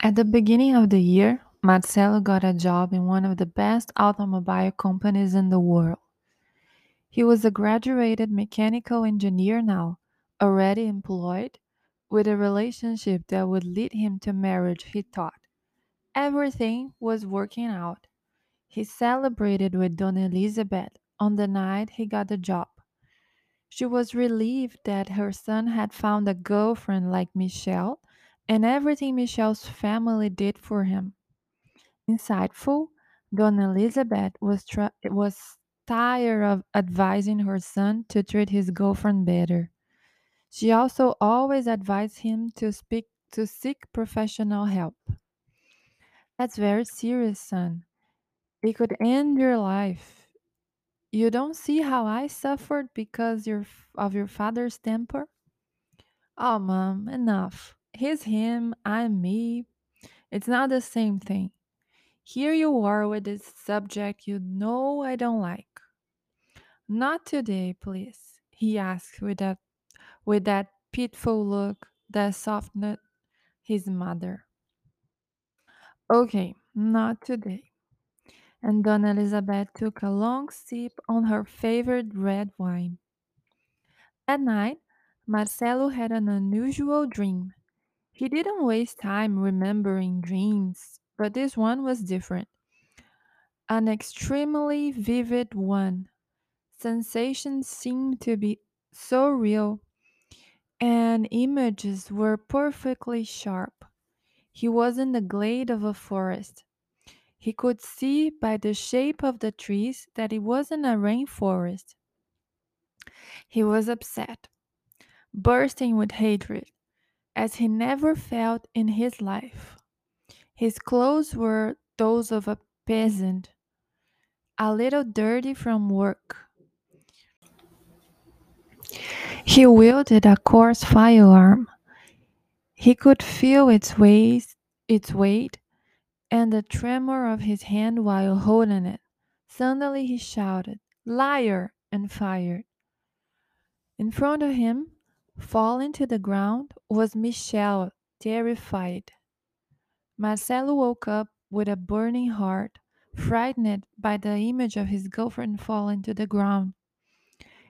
At the beginning of the year, Marcelo got a job in one of the best automobile companies in the world. He was a graduated mechanical engineer now, already employed, with a relationship that would lead him to marriage, he thought. Everything was working out. He celebrated with Dona Elizabeth on the night he got the job. She was relieved that her son had found a girlfriend like Michelle and everything Michelle's family did for him. Insightful, Dona Elizabeth was, was tired of advising her son to treat his girlfriend better. She also always advised him to speak to seek professional help. That's very serious, son. It could end your life. You don't see how I suffered because your, of your father's temper? Oh, mom, enough. He's him, I'm me. It's not the same thing. Here you are with this subject you know I don't like. Not today, please, he asked with that, with that pitiful look that softened his mother. Okay, not today. And Dona Elizabeth took a long sip on her favorite red wine. At night, Marcelo had an unusual dream. He didn't waste time remembering dreams, but this one was different. An extremely vivid one. Sensations seemed to be so real, and images were perfectly sharp. He was in the glade of a forest. He could see by the shape of the trees that it wasn't a rainforest. He was upset, bursting with hatred, as he never felt in his life. His clothes were those of a peasant, a little dirty from work. He wielded a coarse firearm. He could feel its weight, its weight and the tremor of his hand while holding it. Suddenly he shouted, Liar! and fired. In front of him, falling to the ground, was Michelle, terrified. Marcelo woke up with a burning heart, frightened by the image of his girlfriend falling to the ground.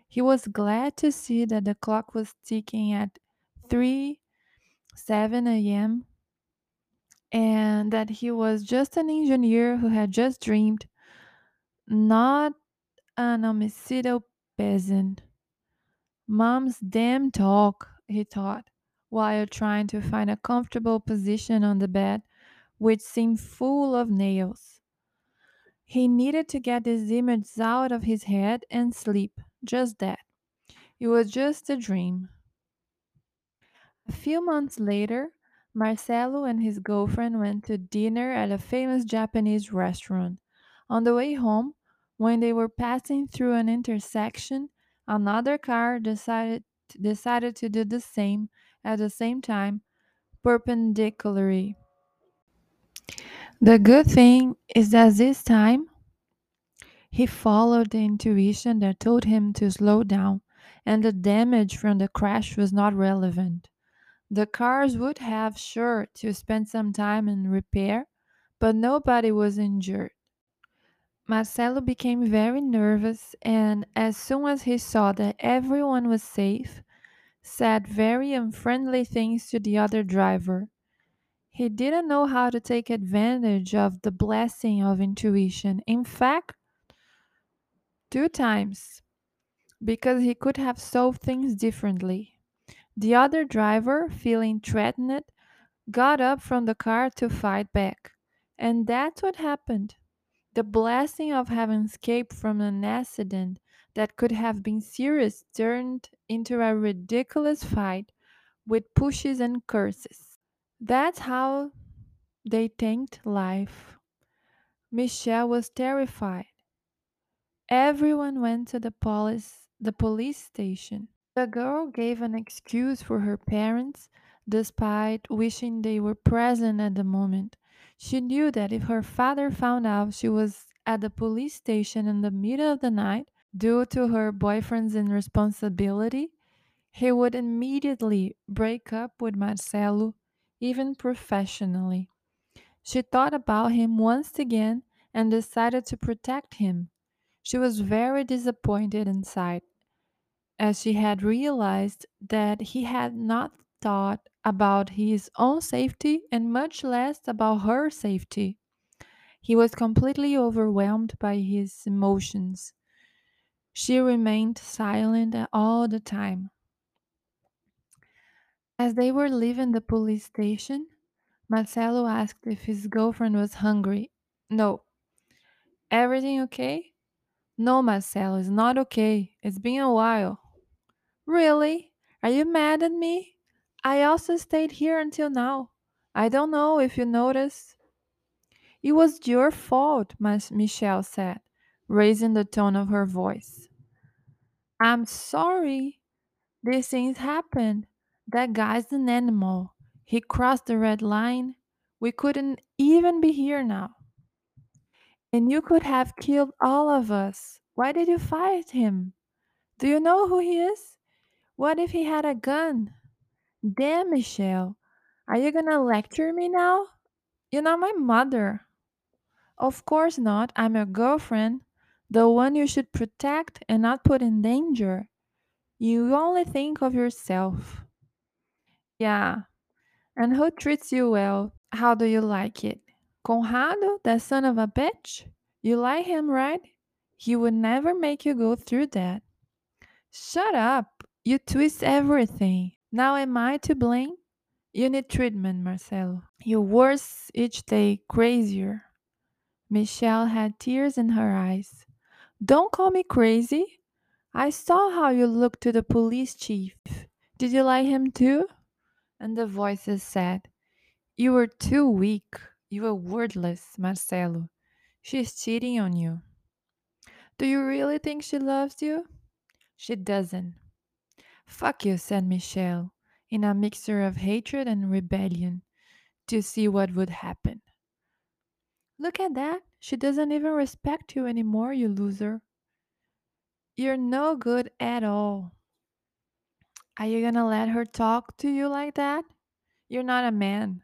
He was glad to see that the clock was ticking at 3 7 a.m. and that he was just an engineer who had just dreamed, not an homicidal peasant. Mom's damn talk, he thought, while trying to find a comfortable position on the bed, which seemed full of nails. He needed to get these images out of his head and sleep, just that. It was just a dream. A few months later, Marcelo and his girlfriend went to dinner at a famous Japanese restaurant. On the way home, when they were passing through an intersection, another car decided decided to do the same at the same time, perpendicularly. The good thing is that this time he followed the intuition that told him to slow down, and the damage from the crash was not relevant. The cars would have sure to spend some time in repair, but nobody was injured. Marcelo became very nervous and, as soon as he saw that everyone was safe, said very unfriendly things to the other driver. He didn't know how to take advantage of the blessing of intuition. In fact, two times, because he could have solved things differently. The other driver, feeling threatened, got up from the car to fight back. And that's what happened. The blessing of having escaped from an accident that could have been serious turned into a ridiculous fight with pushes and curses. That's how they thanked life. Michelle was terrified. Everyone went to the police the police station. The girl gave an excuse for her parents, despite wishing they were present at the moment. She knew that if her father found out she was at the police station in the middle of the night due to her boyfriend's irresponsibility, he would immediately break up with Marcelo, even professionally. She thought about him once again and decided to protect him. She was very disappointed inside, as she had realized that he had not thought about his own safety and much less about her safety. He was completely overwhelmed by his emotions. She remained silent all the time. As they were leaving the police station, Marcelo asked if his girlfriend was hungry. No. Everything okay? No, Marcelo, it's not okay. It's been a while. Really? Are you mad at me? I also stayed here until now. I don't know if you noticed. It was your fault, Michelle said, raising the tone of her voice. I'm sorry. These things happened. That guy's an animal. He crossed the red line. We couldn't even be here now. And you could have killed all of us. Why did you fight him? Do you know who he is? What if he had a gun? Damn, Michelle. Are you gonna lecture me now? You're not my mother. Of course not. I'm your girlfriend. The one you should protect and not put in danger. You only think of yourself. Yeah. And who treats you well? How do you like it? Conrado, that son of a bitch? You like him, right? He would never make you go through that. Shut up. You twist everything. Now am I to blame? You need treatment, Marcelo. You're worse each day, crazier. Michelle had tears in her eyes. Don't call me crazy. I saw how you looked to the police chief. Did you like him too? And the voices said, You were too weak. You were wordless, Marcelo. She's cheating on you. Do you really think she loves you? She doesn't. Fuck you, said Michelle, in a mixture of hatred and rebellion, to see what would happen. Look at that. She doesn't even respect you anymore, you loser. You're no good at all. Are you gonna let her talk to you like that? You're not a man.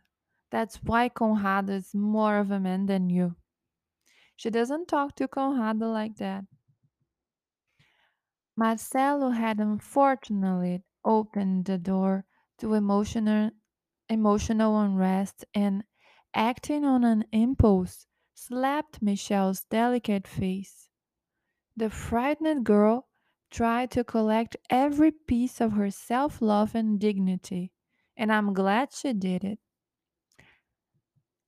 That's why Conrado is more of a man than you. She doesn't talk to Conrado like that. Marcelo had unfortunately opened the door to emotional, emotional unrest and, acting on an impulse, slapped Michelle's delicate face. The frightened girl tried to collect every piece of her self love and dignity, and I'm glad she did it.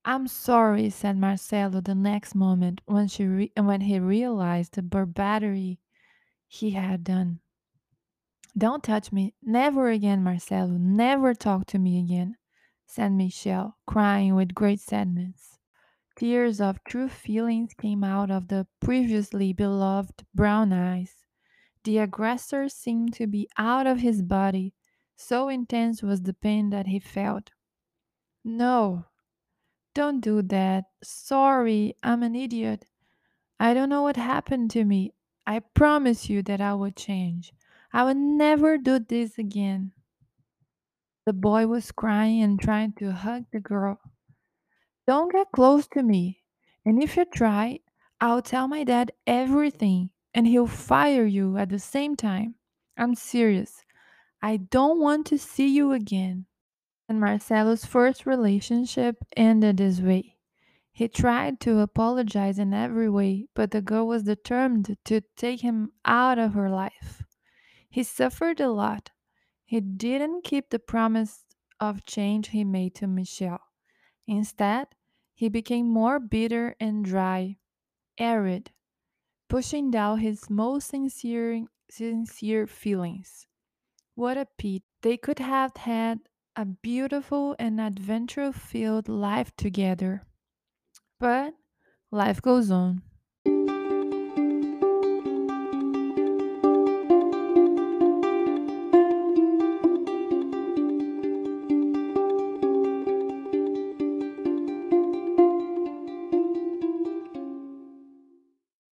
I'm sorry, said Marcelo the next moment when, she re- when he realized the barbarity he had done. Don't touch me. Never again, Marcelo. Never talk to me again, said Michelle, crying with great sadness. Tears of true feelings came out of the previously beloved brown eyes. The aggressor seemed to be out of his body, so intense was the pain that he felt. No, don't do that. Sorry, I'm an idiot. I don't know what happened to me. I promise you that I will change. I will never do this again. The boy was crying and trying to hug the girl. Don't get close to me. And if you try, I'll tell my dad everything and he'll fire you at the same time. I'm serious. I don't want to see you again. And Marcelo's first relationship ended this way. He tried to apologize in every way, but the girl was determined to take him out of her life. He suffered a lot. He didn't keep the promise of change he made to Michelle. Instead, he became more bitter and dry, arid, pushing down his most sincere, sincere feelings. What a pity. They could have had a beautiful and adventure filled life together. But life goes on.